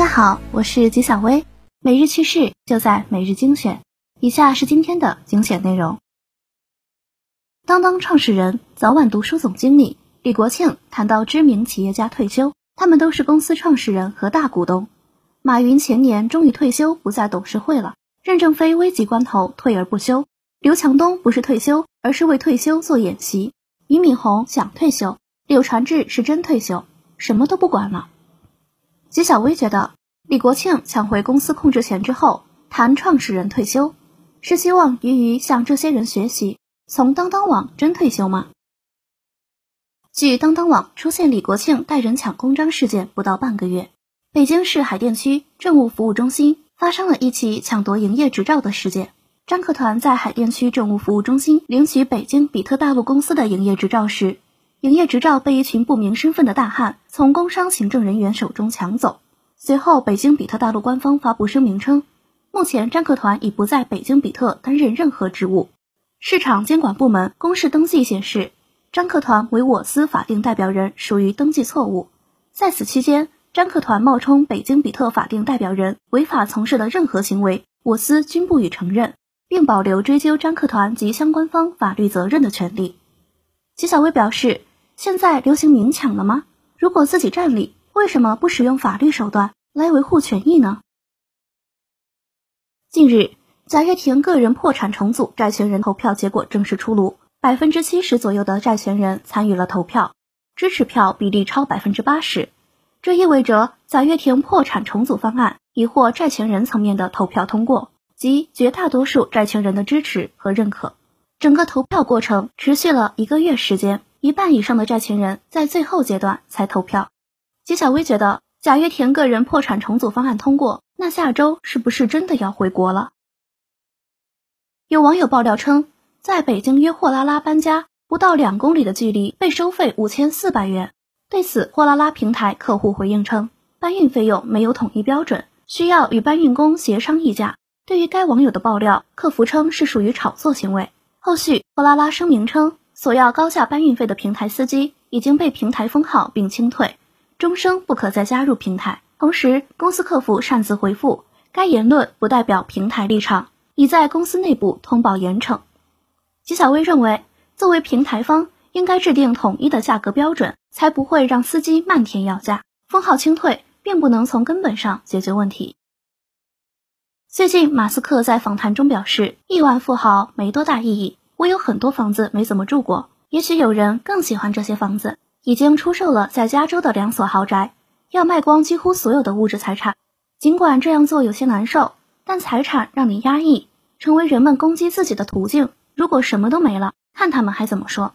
大家好，我是吉小薇，每日趣事就在每日精选。以下是今天的精选内容。当当创始人、早晚读书总经理李国庆谈到知名企业家退休，他们都是公司创始人和大股东。马云前年终于退休，不在董事会了。任正非危急关头退而不休。刘强东不是退休，而是为退休做演习。俞敏洪想退休，柳传志是真退休，什么都不管了。纪晓薇觉得，李国庆抢回公司控制权之后，谈创始人退休，是希望鱼鱼向这些人学习，从当当网真退休吗？据当当网出现李国庆带人抢公章事件不到半个月，北京市海淀区政务服务中心发生了一起抢夺营业执照的事件。张克团在海淀区政务服务中心领取北京比特大陆公司的营业执照时，营业执照被一群不明身份的大汉从工商行政人员手中抢走。随后，北京比特大陆官方发布声明称，目前张克团已不在北京比特担任任何职务。市场监管部门公示登记显示，张克团为我司法定代表人属于登记错误。在此期间，张克团冒充北京比特法定代表人违法从事的任何行为，我司均不予承认。并保留追究张克团及相关方法律责任的权利。纪晓薇表示：“现在流行明抢了吗？如果自己占理，为什么不使用法律手段来维护权益呢？”近日，贾跃亭个人破产重组债权人投票结果正式出炉，百分之七十左右的债权人参与了投票，支持票比例超百分之八十。这意味着贾跃亭破产重组方案已获债权人层面的投票通过。及绝大多数债权人的支持和认可，整个投票过程持续了一个月时间，一半以上的债权人在最后阶段才投票。纪晓薇觉得贾跃亭个人破产重组方案通过，那下周是不是真的要回国了？有网友爆料称，在北京约货拉拉搬家，不到两公里的距离被收费五千四百元。对此，货拉拉平台客户回应称，搬运费用没有统一标准，需要与搬运工协商议价。对于该网友的爆料，客服称是属于炒作行为。后续，货拉拉声明称，索要高价搬运费的平台司机已经被平台封号并清退，终生不可再加入平台。同时，公司客服擅自回复，该言论不代表平台立场，已在公司内部通报严惩。吉小薇认为，作为平台方，应该制定统一的价格标准，才不会让司机漫天要价。封号清退并不能从根本上解决问题。最近，马斯克在访谈中表示，亿万富豪没多大意义，我有很多房子没怎么住过，也许有人更喜欢这些房子。已经出售了在加州的两所豪宅，要卖光几乎所有的物质财产。尽管这样做有些难受，但财产让你压抑，成为人们攻击自己的途径。如果什么都没了，看他们还怎么说。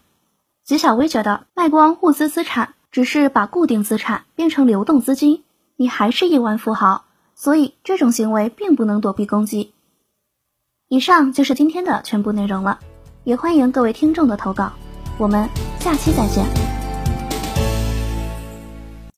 吉小薇觉得，卖光物资资产只是把固定资产变成流动资金，你还是亿万富豪。所以，这种行为并不能躲避攻击。以上就是今天的全部内容了，也欢迎各位听众的投稿，我们下期再见。